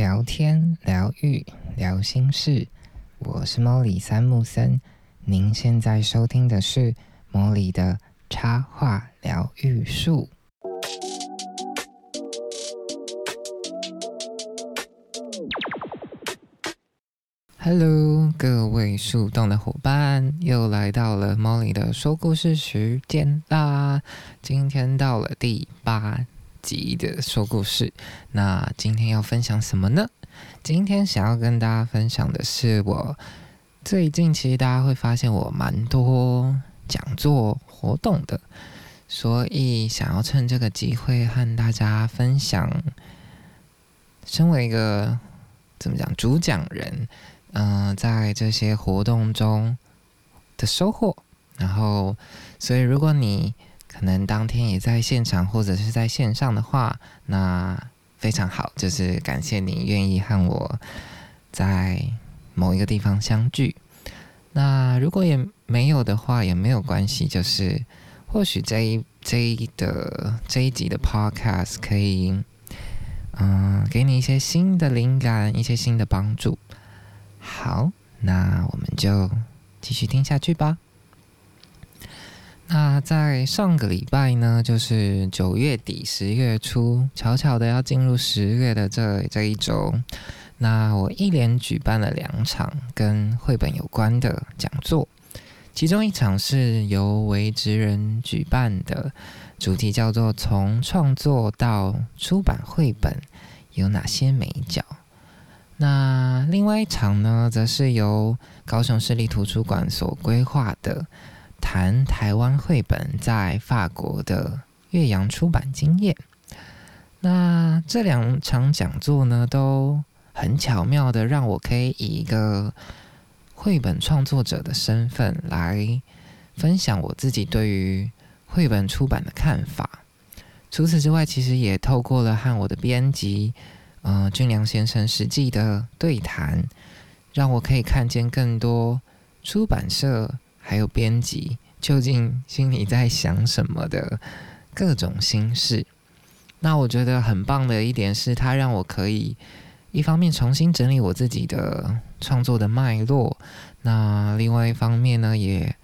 聊天、疗愈、聊心事，我是莫里三木森。您现在收听的是莫里的插画疗愈术。Hello，各位树洞的伙伴，又来到了莫里的说故事时间啦！今天到了第八。集的说故事，那今天要分享什么呢？今天想要跟大家分享的是，我最近其实大家会发现我蛮多讲座活动的，所以想要趁这个机会和大家分享，身为一个怎么讲主讲人，嗯，在这些活动中的收获。然后，所以如果你可能当天也在现场或者是在线上的话，那非常好，就是感谢你愿意和我在某一个地方相聚。那如果也没有的话，也没有关系，就是或许这一这一的这一集的 Podcast 可以，嗯，给你一些新的灵感，一些新的帮助。好，那我们就继续听下去吧。那在上个礼拜呢，就是九月底十月初，悄悄的要进入十月的这这一周，那我一连举办了两场跟绘本有关的讲座，其中一场是由维职人举办的，主题叫做“从创作到出版绘本有哪些美角”。那另外一场呢，则是由高雄市立图书馆所规划的。谈台湾绘本在法国的岳阳出版经验。那这两场讲座呢，都很巧妙的让我可以以一个绘本创作者的身份来分享我自己对于绘本出版的看法。除此之外，其实也透过了和我的编辑，呃，俊良先生实际的对谈，让我可以看见更多出版社。还有编辑究竟心里在想什么的各种心事，那我觉得很棒的一点是，它让我可以一方面重新整理我自己的创作的脉络，那另外一方面呢，也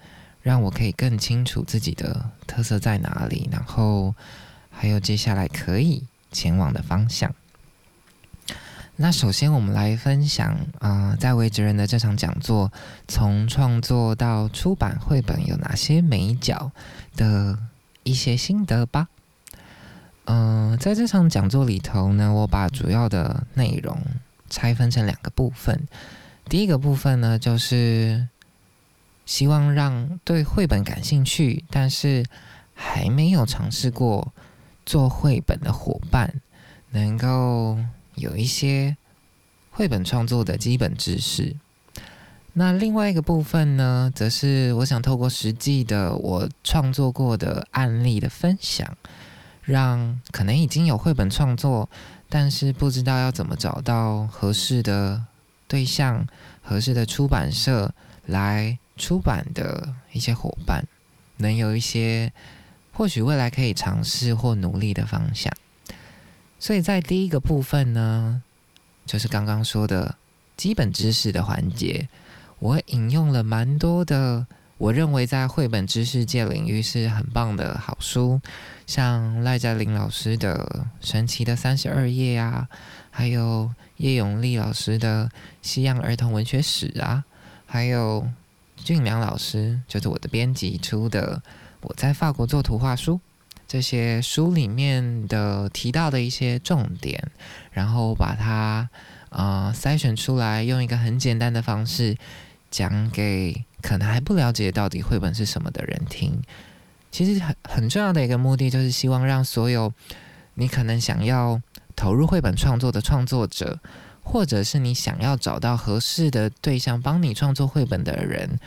让我可以更清楚自己的特色在哪里，然后还有接下来可以前往的方向。那首先，我们来分享啊，在维职人的这场讲座，从创作到出版绘本有哪些美角的一些心得吧。嗯，在这场讲座里头呢，我把主要的内容拆分成两个部分。第一个部分呢，就是希望让对绘本感兴趣，但是还没有尝试过做绘本的伙伴，能够。有一些绘本创作的基本知识，那另外一个部分呢，则是我想透过实际的我创作过的案例的分享，让可能已经有绘本创作，但是不知道要怎么找到合适的对象、合适的出版社来出版的一些伙伴，能有一些或许未来可以尝试或努力的方向。所以在第一个部分呢，就是刚刚说的基本知识的环节，我引用了蛮多的我认为在绘本知识界领域是很棒的好书，像赖嘉玲老师的《神奇的三十二页》啊，还有叶永利老师的《西洋儿童文学史》啊，还有俊良老师就是我的编辑出的《我在法国做图画书》。这些书里面的提到的一些重点，然后把它呃筛选出来，用一个很简单的方式讲给可能还不了解到底绘本是什么的人听。其实很很重要的一个目的，就是希望让所有你可能想要投入绘本创作的创作者，或者是你想要找到合适的对象帮你创作绘本的人，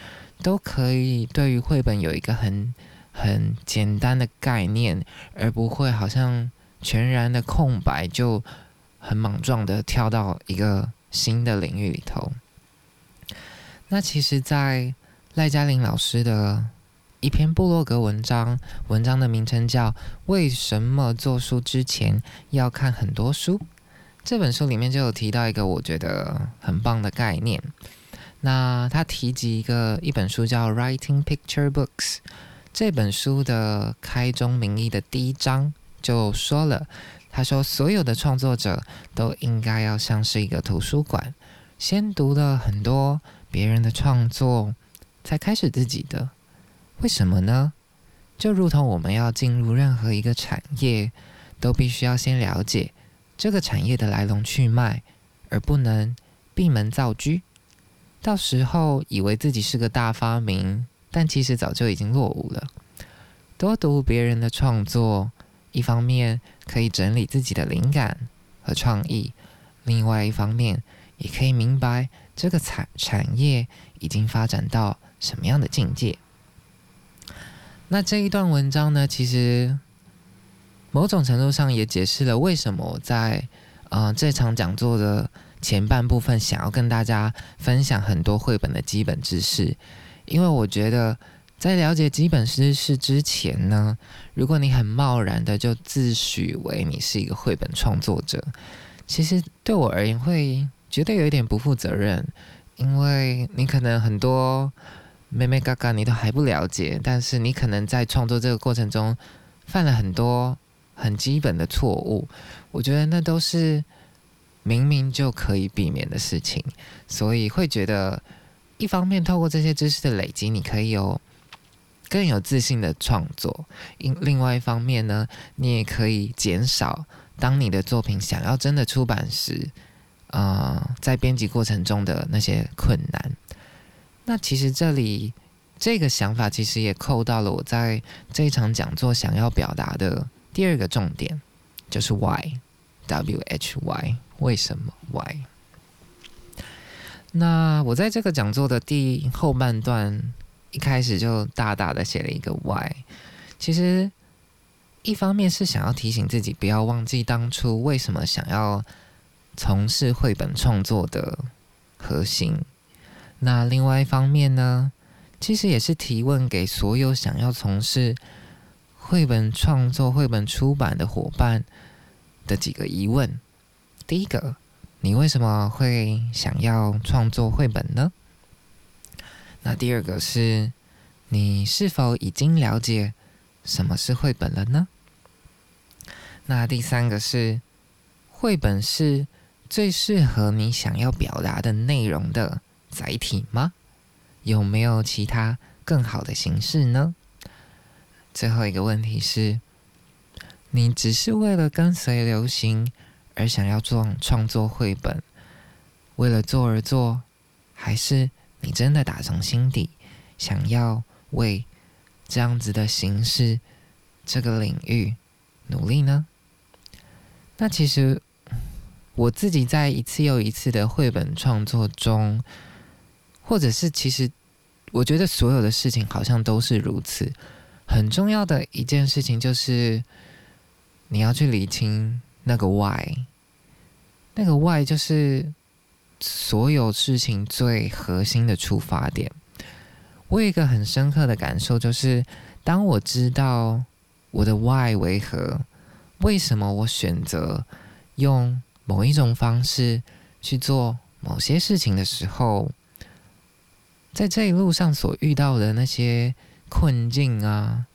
都可以对于绘本有一个很。很简单的概念，而不会好像全然的空白，就很莽撞的跳到一个新的领域里头。那其实，在赖嘉玲老师的一篇部落格文章，文章的名称叫《为什么做书之前要看很多书》。这本书里面就有提到一个我觉得很棒的概念。那他提及一个一本书叫《Writing Picture Books》，这本书的开宗明义的第一章就说了，他说所有的创作者都应该要像是一个图书馆，先读了很多别人的创作，才开始自己的。为什么呢？就如同我们要进入任何一个产业，都必须要先了解这个产业的来龙去脉，而不能闭门造车。到时候以为自己是个大发明，但其实早就已经落伍了。多读别人的创作，一方面可以整理自己的灵感和创意，另外一方面也可以明白这个产产业已经发展到什么样的境界。那这一段文章呢，其实某种程度上也解释了为什么我在呃这场讲座的。前半部分想要跟大家分享很多绘本的基本知识，因为我觉得在了解基本知识之前呢，如果你很贸然的就自诩为你是一个绘本创作者，其实对我而言会觉得有一点不负责任，因为你可能很多妹妹嘎嘎你都还不了解，但是你可能在创作这个过程中犯了很多很基本的错误，我觉得那都是。明明就可以避免的事情，所以会觉得，一方面透过这些知识的累积，你可以有更有自信的创作；，另另外一方面呢，你也可以减少当你的作品想要真的出版时，呃，在编辑过程中的那些困难。那其实这里这个想法，其实也扣到了我在这一场讲座想要表达的第二个重点，就是 Why，W H Y。为什么？Why？那我在这个讲座的第后半段一开始就大大的写了一个 Y，。其实一方面是想要提醒自己不要忘记当初为什么想要从事绘本创作的核心。那另外一方面呢，其实也是提问给所有想要从事绘本创作、绘本出版的伙伴的几个疑问。第一个，你为什么会想要创作绘本呢？那第二个是，你是否已经了解什么是绘本了呢？那第三个是，绘本是最适合你想要表达的内容的载体吗？有没有其他更好的形式呢？最后一个问题是，你只是为了跟随流行？而想要做创作绘本，为了做而做，还是你真的打从心底想要为这样子的形式、这个领域努力呢？那其实我自己在一次又一次的绘本创作中，或者是其实我觉得所有的事情好像都是如此。很重要的一件事情就是你要去理清那个 why。那个 why 就是所有事情最核心的出发点。我有一个很深刻的感受，就是当我知道我的 why 为何，为什么我选择用某一种方式去做某些事情的时候，在这一路上所遇到的那些困境啊，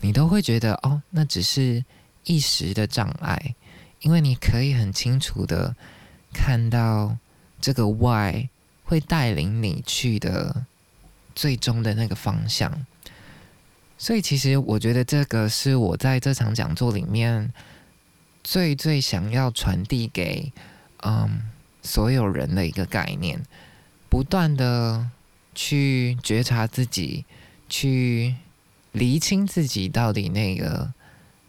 你都会觉得哦，那只是一时的障碍。因为你可以很清楚的看到这个 Y 会带领你去的最终的那个方向，所以其实我觉得这个是我在这场讲座里面最最想要传递给嗯所有人的一个概念，不断的去觉察自己，去厘清自己到底那个。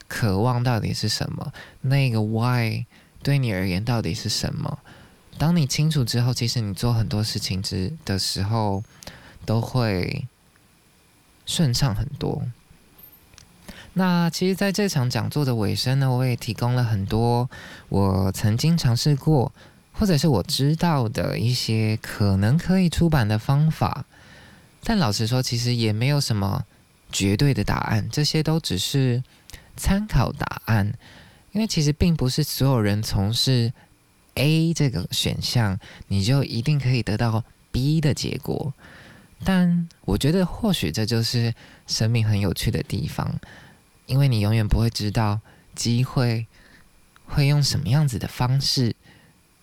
渴望到底是什么？那个 why 对你而言到底是什么？当你清楚之后，其实你做很多事情之的时候都会顺畅很多。那其实，在这场讲座的尾声呢，我也提供了很多我曾经尝试过，或者是我知道的一些可能可以出版的方法。但老实说，其实也没有什么绝对的答案，这些都只是。参考答案，因为其实并不是所有人从事 A 这个选项，你就一定可以得到 B 的结果。但我觉得，或许这就是生命很有趣的地方，因为你永远不会知道机会会用什么样子的方式，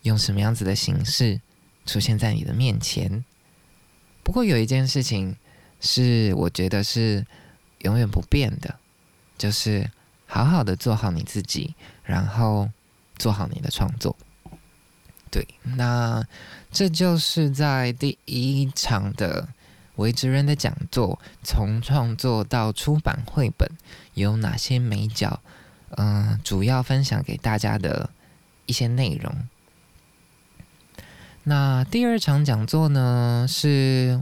用什么样子的形式出现在你的面前。不过有一件事情是我觉得是永远不变的，就是好好的做好你自己，然后做好你的创作。对，那这就是在第一场的。维持人的讲座，从创作到出版绘本有哪些美角？嗯，主要分享给大家的一些内容。那第二场讲座呢，是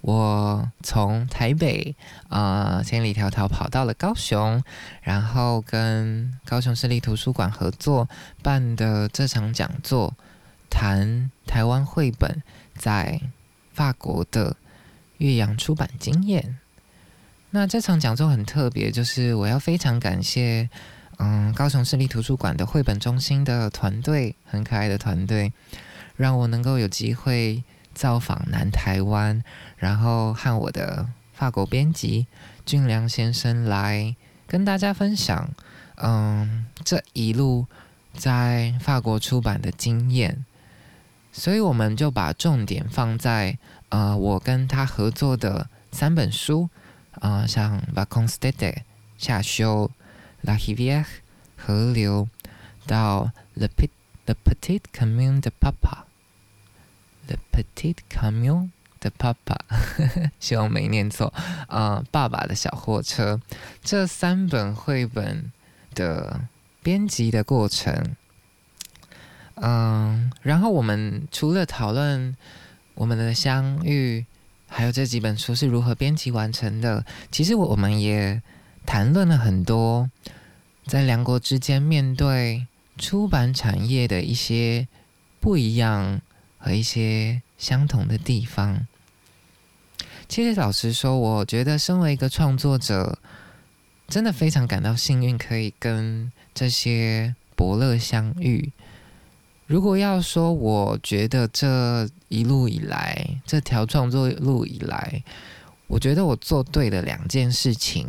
我从台北啊千里迢迢跑到了高雄，然后跟高雄市立图书馆合作办的这场讲座，谈台湾绘本在法国的。岳阳出版经验。那这场讲座很特别，就是我要非常感谢，嗯，高雄市立图书馆的绘本中心的团队，很可爱的团队，让我能够有机会造访南台湾，然后和我的法国编辑俊良先生来跟大家分享，嗯，这一路在法国出版的经验。所以我们就把重点放在。呃，我跟他合作的三本书，啊，像《v a c o n s t e d e 夏修，《La Rivière》河流，到《Le petit Le petit Camion de Papa》、《Le petit Camion de Papa，希望没念错啊，爸爸的小货车，这三本绘本的编辑的过程，嗯，然后我们除了讨论。我们的相遇，还有这几本书是如何编辑完成的？其实我们也谈论了很多，在两国之间面对出版产业的一些不一样和一些相同的地方。其实老实说，我觉得身为一个创作者，真的非常感到幸运，可以跟这些伯乐相遇。如果要说，我觉得这一路以来，这条创作路以来，我觉得我做对了两件事情。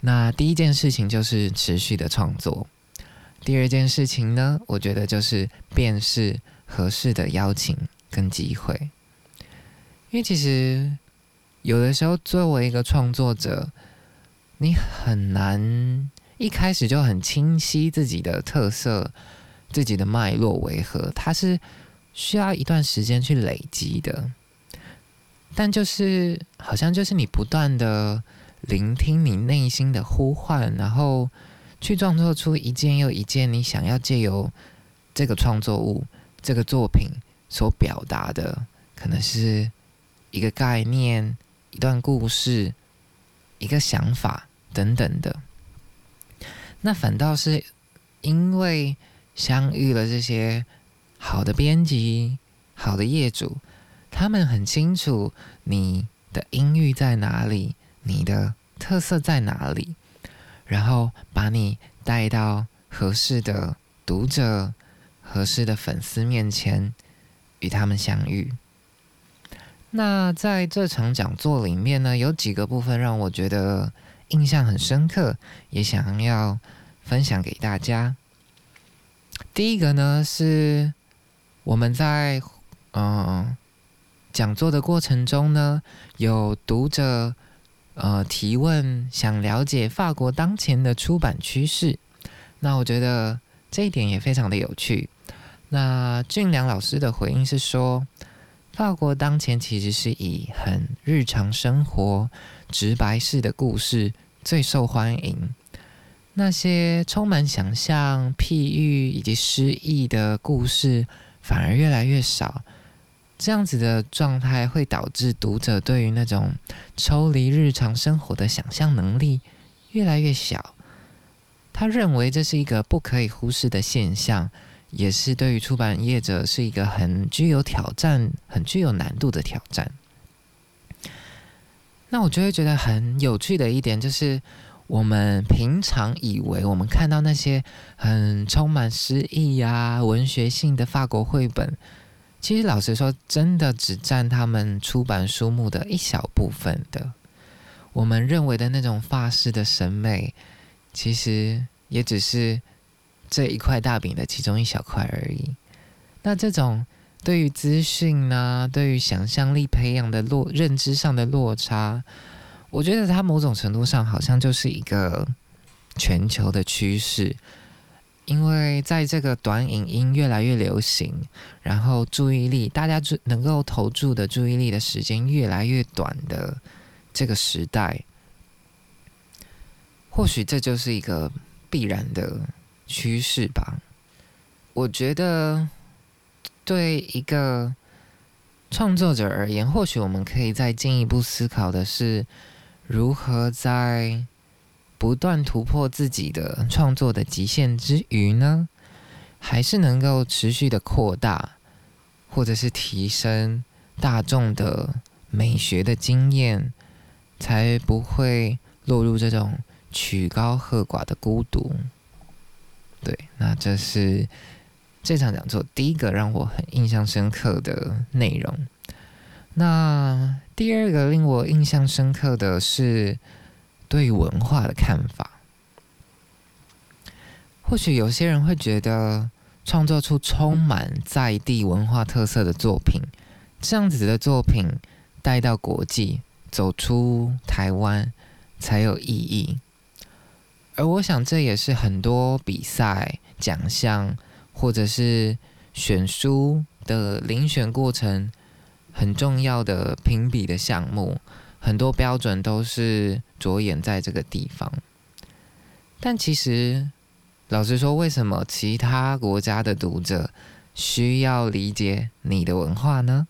那第一件事情就是持续的创作，第二件事情呢，我觉得就是辨识合适的邀请跟机会。因为其实有的时候，作为一个创作者，你很难一开始就很清晰自己的特色。自己的脉络为何？它是需要一段时间去累积的，但就是好像就是你不断的聆听你内心的呼唤，然后去创作出一件又一件你想要借由这个创作物、这个作品所表达的，可能是一个概念、一段故事、一个想法等等的。那反倒是因为。相遇了这些好的编辑、好的业主，他们很清楚你的音域在哪里，你的特色在哪里，然后把你带到合适的读者、合适的粉丝面前，与他们相遇。那在这场讲座里面呢，有几个部分让我觉得印象很深刻，也想要分享给大家。第一个呢，是我们在嗯讲座的过程中呢，有读者呃提问，想了解法国当前的出版趋势。那我觉得这一点也非常的有趣。那俊良老师的回应是说，法国当前其实是以很日常生活、直白式的故事最受欢迎。那些充满想象、譬喻以及诗意的故事，反而越来越少。这样子的状态会导致读者对于那种抽离日常生活的想象能力越来越小。他认为这是一个不可以忽视的现象，也是对于出版业者是一个很具有挑战、很具有难度的挑战。那我就会觉得很有趣的一点就是。我们平常以为我们看到那些很充满诗意呀、文学性的法国绘本，其实老实说，真的只占他们出版书目的一小部分的。我们认为的那种法式的审美，其实也只是这一块大饼的其中一小块而已。那这种对于资讯呢，对于想象力培养的落认知上的落差。我觉得它某种程度上好像就是一个全球的趋势，因为在这个短影音越来越流行，然后注意力大家注能够投注的注意力的时间越来越短的这个时代，或许这就是一个必然的趋势吧。我觉得对一个创作者而言，或许我们可以再进一步思考的是。如何在不断突破自己的创作的极限之余呢，还是能够持续的扩大，或者是提升大众的美学的经验，才不会落入这种曲高和寡的孤独。对，那这是这场讲座第一个让我很印象深刻的内容。那第二个令我印象深刻的是对文化的看法。或许有些人会觉得，创作出充满在地文化特色的作品，这样子的作品带到国际，走出台湾才有意义。而我想，这也是很多比赛、奖项或者是选书的遴选过程。很重要的评比的项目，很多标准都是着眼在这个地方。但其实，老实说，为什么其他国家的读者需要理解你的文化呢？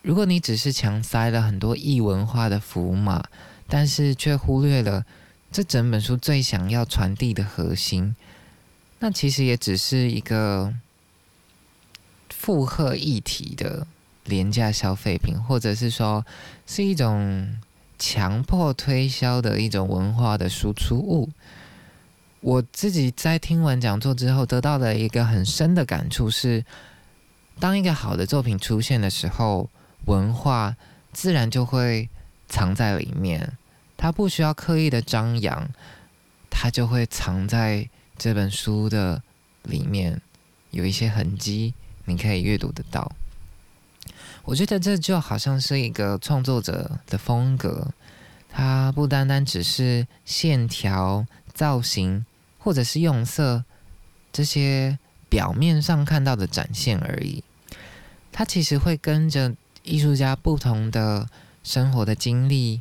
如果你只是强塞了很多异文化的符码，但是却忽略了这整本书最想要传递的核心，那其实也只是一个附和一体的。廉价消费品，或者是说是一种强迫推销的一种文化的输出物。我自己在听完讲座之后，得到的一个很深的感触是：当一个好的作品出现的时候，文化自然就会藏在里面，它不需要刻意的张扬，它就会藏在这本书的里面，有一些痕迹，你可以阅读得到。我觉得这就好像是一个创作者的风格，它不单单只是线条、造型或者是用色这些表面上看到的展现而已，它其实会跟着艺术家不同的生活的经历、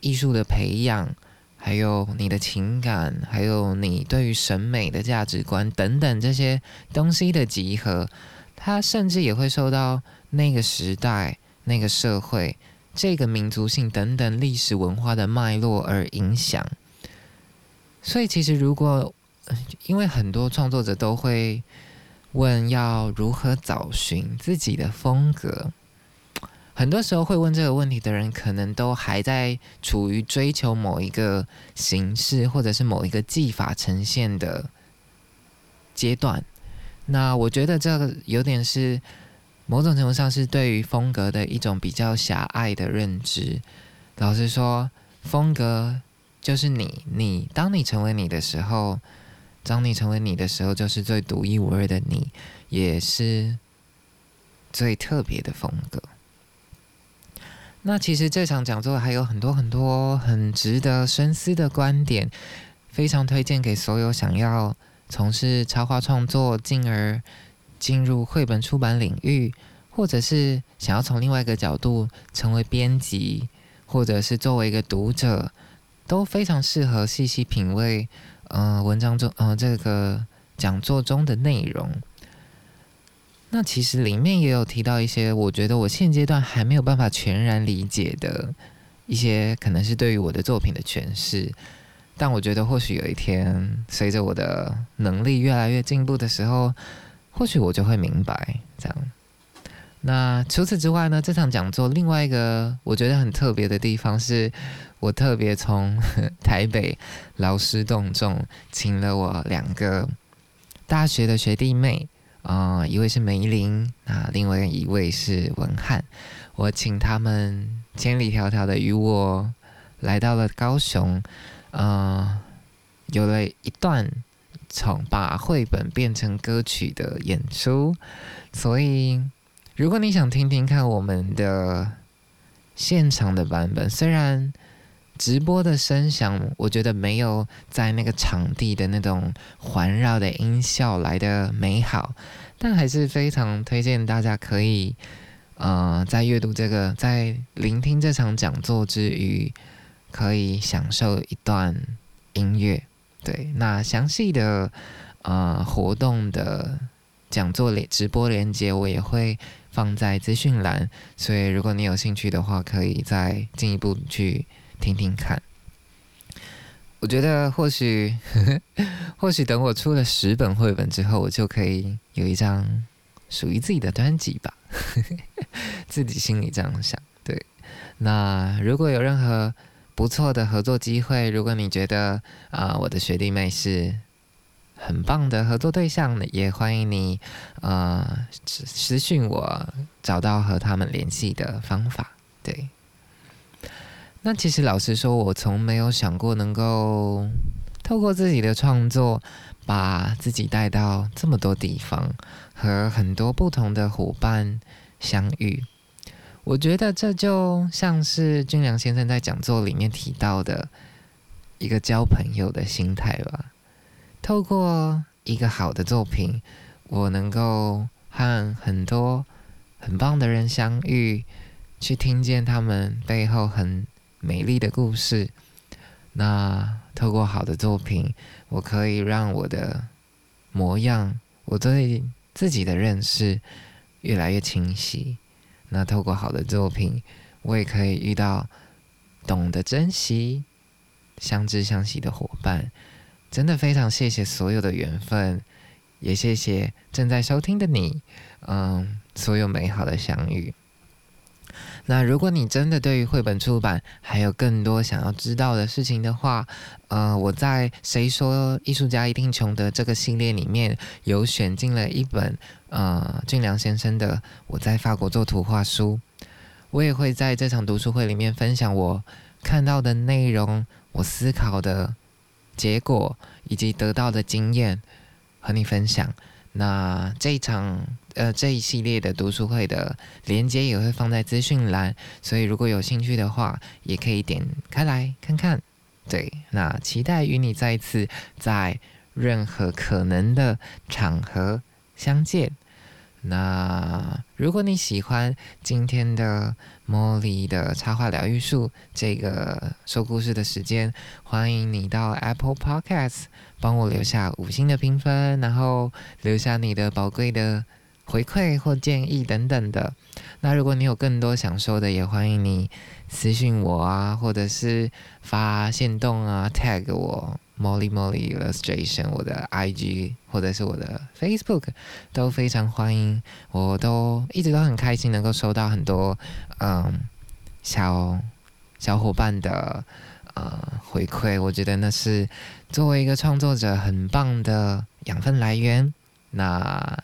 艺术的培养，还有你的情感，还有你对于审美的价值观等等这些东西的集合，它甚至也会受到。那个时代、那个社会、这个民族性等等历史文化的脉络而影响，所以其实如果因为很多创作者都会问要如何找寻自己的风格，很多时候会问这个问题的人，可能都还在处于追求某一个形式或者是某一个技法呈现的阶段。那我觉得这个有点是。某种程度上是对于风格的一种比较狭隘的认知。老实说，风格就是你，你当你成为你的时候，当你成为你的时候，就是最独一无二的你，也是最特别的风格。那其实这场讲座还有很多很多很值得深思的观点，非常推荐给所有想要从事插画创作，进而。进入绘本出版领域，或者是想要从另外一个角度成为编辑，或者是作为一个读者，都非常适合细细品味，呃，文章中，呃，这个讲座中的内容。那其实里面也有提到一些，我觉得我现阶段还没有办法全然理解的一些，可能是对于我的作品的诠释。但我觉得或许有一天，随着我的能力越来越进步的时候。或许我就会明白，这样那除此之外呢？这场讲座另外一个我觉得很特别的地方，是我特别从 台北劳师动众请了我两个大学的学弟妹啊，一位是梅林，那另外一位是文翰，我请他们千里迢迢的与我来到了高雄，啊，有了一段从把绘本变成歌曲的演出，所以。如果你想听听看我们的现场的版本，虽然直播的声响，我觉得没有在那个场地的那种环绕的音效来的美好，但还是非常推荐大家可以，呃，在阅读这个，在聆听这场讲座之余，可以享受一段音乐。对，那详细的呃活动的讲座连直播连接，我也会。放在资讯栏，所以如果你有兴趣的话，可以再进一步去听听看。我觉得或许，或许等我出了十本绘本之后，我就可以有一张属于自己的专辑吧。自己心里这样想。对，那如果有任何不错的合作机会，如果你觉得啊，我的学弟妹是。很棒的合作对象，也欢迎你，呃，私信我，找到和他们联系的方法。对，那其实老实说，我从没有想过能够透过自己的创作，把自己带到这么多地方，和很多不同的伙伴相遇。我觉得这就像是俊良先生在讲座里面提到的一个交朋友的心态吧。透过一个好的作品，我能够和很多很棒的人相遇，去听见他们背后很美丽的故事。那透过好的作品，我可以让我的模样，我对自己的认识越来越清晰。那透过好的作品，我也可以遇到懂得珍惜、相知相惜的伙伴。真的非常谢谢所有的缘分，也谢谢正在收听的你，嗯，所有美好的相遇。那如果你真的对于绘本出版还有更多想要知道的事情的话，呃，我在《谁说艺术家一定穷》的这个系列里面有选进了一本呃俊良先生的《我在法国做图画书》，我也会在这场读书会里面分享我看到的内容，我思考的。结果以及得到的经验和你分享。那这一场呃这一系列的读书会的连接也会放在资讯栏，所以如果有兴趣的话，也可以点开来看看。对，那期待与你再一次在任何可能的场合相见。那如果你喜欢今天的茉莉的插画疗愈术这个说故事的时间，欢迎你到 Apple Podcast 帮我留下五星的评分，然后留下你的宝贵的回馈或建议等等的。那如果你有更多想说的，也欢迎你私信我啊，或者是发现动啊，tag 我。Molly Molly Illustration，我的 IG 或者是我的 Facebook 都非常欢迎，我都一直都很开心能够收到很多嗯小小伙伴的呃回馈，我觉得那是作为一个创作者很棒的养分来源。那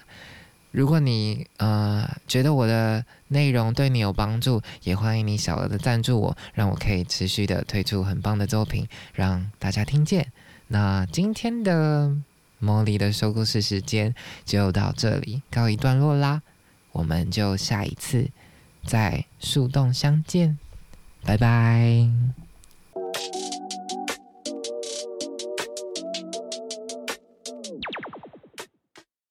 如果你呃觉得我的内容对你有帮助，也欢迎你小额的赞助我，让我可以持续的推出很棒的作品，让大家听见。那今天的茉莉的说故事时间就到这里告一段落啦，我们就下一次在树洞相见，拜拜。